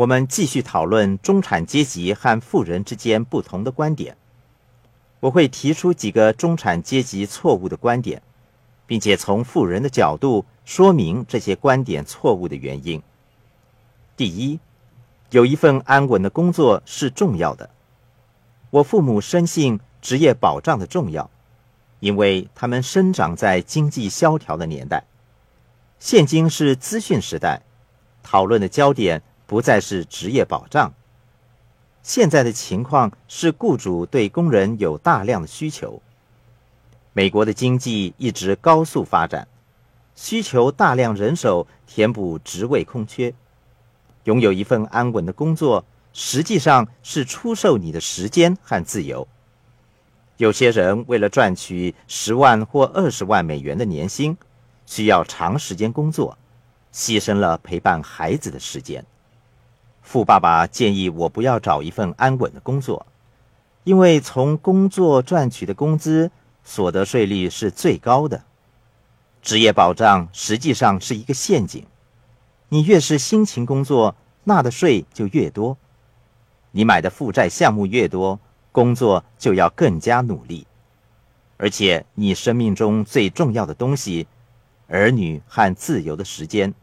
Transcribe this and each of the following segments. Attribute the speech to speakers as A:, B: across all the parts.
A: 我们继续讨论中产阶级和富人之间不同的观点。我会提出几个中产阶级错误的观点，并且从富人的角度说明这些观点错误的原因。第一，有一份安稳的工作是重要的。我父母深信职业保障的重要，因为他们生长在经济萧条的年代。现今是资讯时代，讨论的焦点不再是职业保障。现在的情况是，雇主对工人有大量的需求。美国的经济一直高速发展，需求大量人手填补职位空缺。拥有一份安稳的工作，实际上是出售你的时间和自由。有些人为了赚取十万或二十万美元的年薪，需要长时间工作，牺牲了陪伴孩子的时间。富爸爸建议我不要找一份安稳的工作，因为从工作赚取的工资所得税率是最高的。职业保障实际上是一个陷阱，你越是辛勤工作，纳的税就越多；你买的负债项目越多，工作就要更加努力。而且，你生命中最重要的东西——儿女和自由的时间。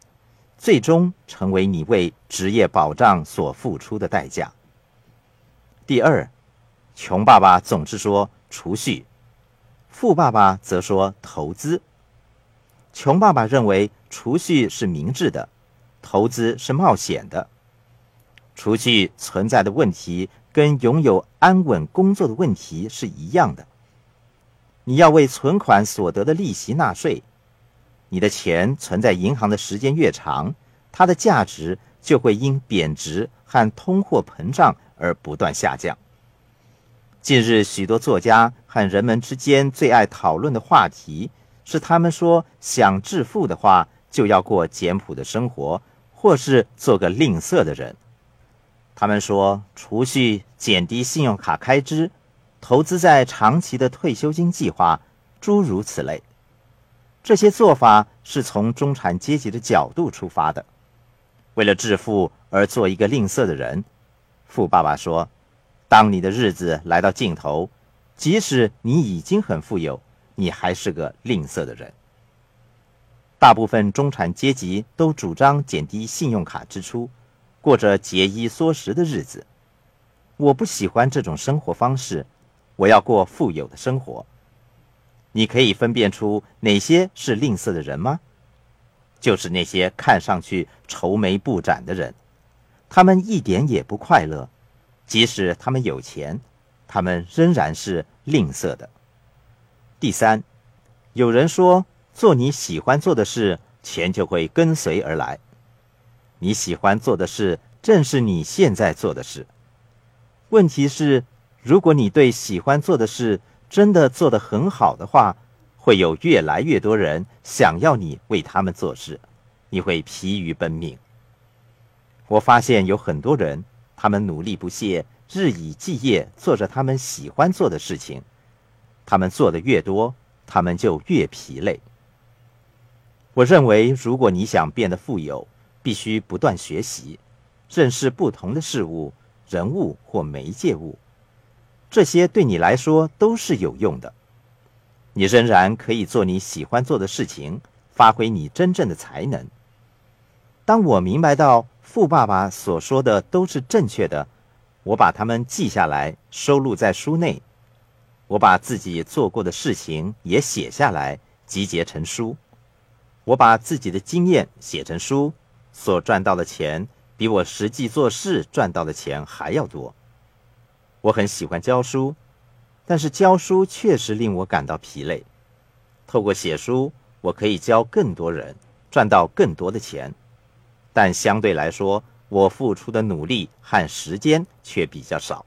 A: 最终成为你为职业保障所付出的代价。第二，穷爸爸总是说储蓄，富爸爸则说投资。穷爸爸认为储蓄是明智的，投资是冒险的。储蓄存在的问题跟拥有安稳工作的问题是一样的。你要为存款所得的利息纳税。你的钱存在银行的时间越长，它的价值就会因贬值和通货膨胀而不断下降。近日，许多作家和人们之间最爱讨论的话题是：他们说想致富的话，就要过简朴的生活，或是做个吝啬的人。他们说，储蓄、减低信用卡开支、投资在长期的退休金计划，诸如此类。这些做法是从中产阶级的角度出发的，为了致富而做一个吝啬的人。富爸爸说：“当你的日子来到尽头，即使你已经很富有，你还是个吝啬的人。”大部分中产阶级都主张减低信用卡支出，过着节衣缩食的日子。我不喜欢这种生活方式，我要过富有的生活。你可以分辨出哪些是吝啬的人吗？就是那些看上去愁眉不展的人，他们一点也不快乐，即使他们有钱，他们仍然是吝啬的。第三，有人说做你喜欢做的事，钱就会跟随而来。你喜欢做的事，正是你现在做的事。问题是，如果你对喜欢做的事，真的做得很好的话，会有越来越多人想要你为他们做事，你会疲于奔命。我发现有很多人，他们努力不懈，日以继夜做着他们喜欢做的事情，他们做的越多，他们就越疲累。我认为，如果你想变得富有，必须不断学习，认识不同的事物、人物或媒介物。这些对你来说都是有用的，你仍然可以做你喜欢做的事情，发挥你真正的才能。当我明白到富爸爸所说的都是正确的，我把它们记下来，收录在书内。我把自己做过的事情也写下来，集结成书。我把自己的经验写成书，所赚到的钱比我实际做事赚到的钱还要多。我很喜欢教书，但是教书确实令我感到疲累。透过写书，我可以教更多人，赚到更多的钱，但相对来说，我付出的努力和时间却比较少。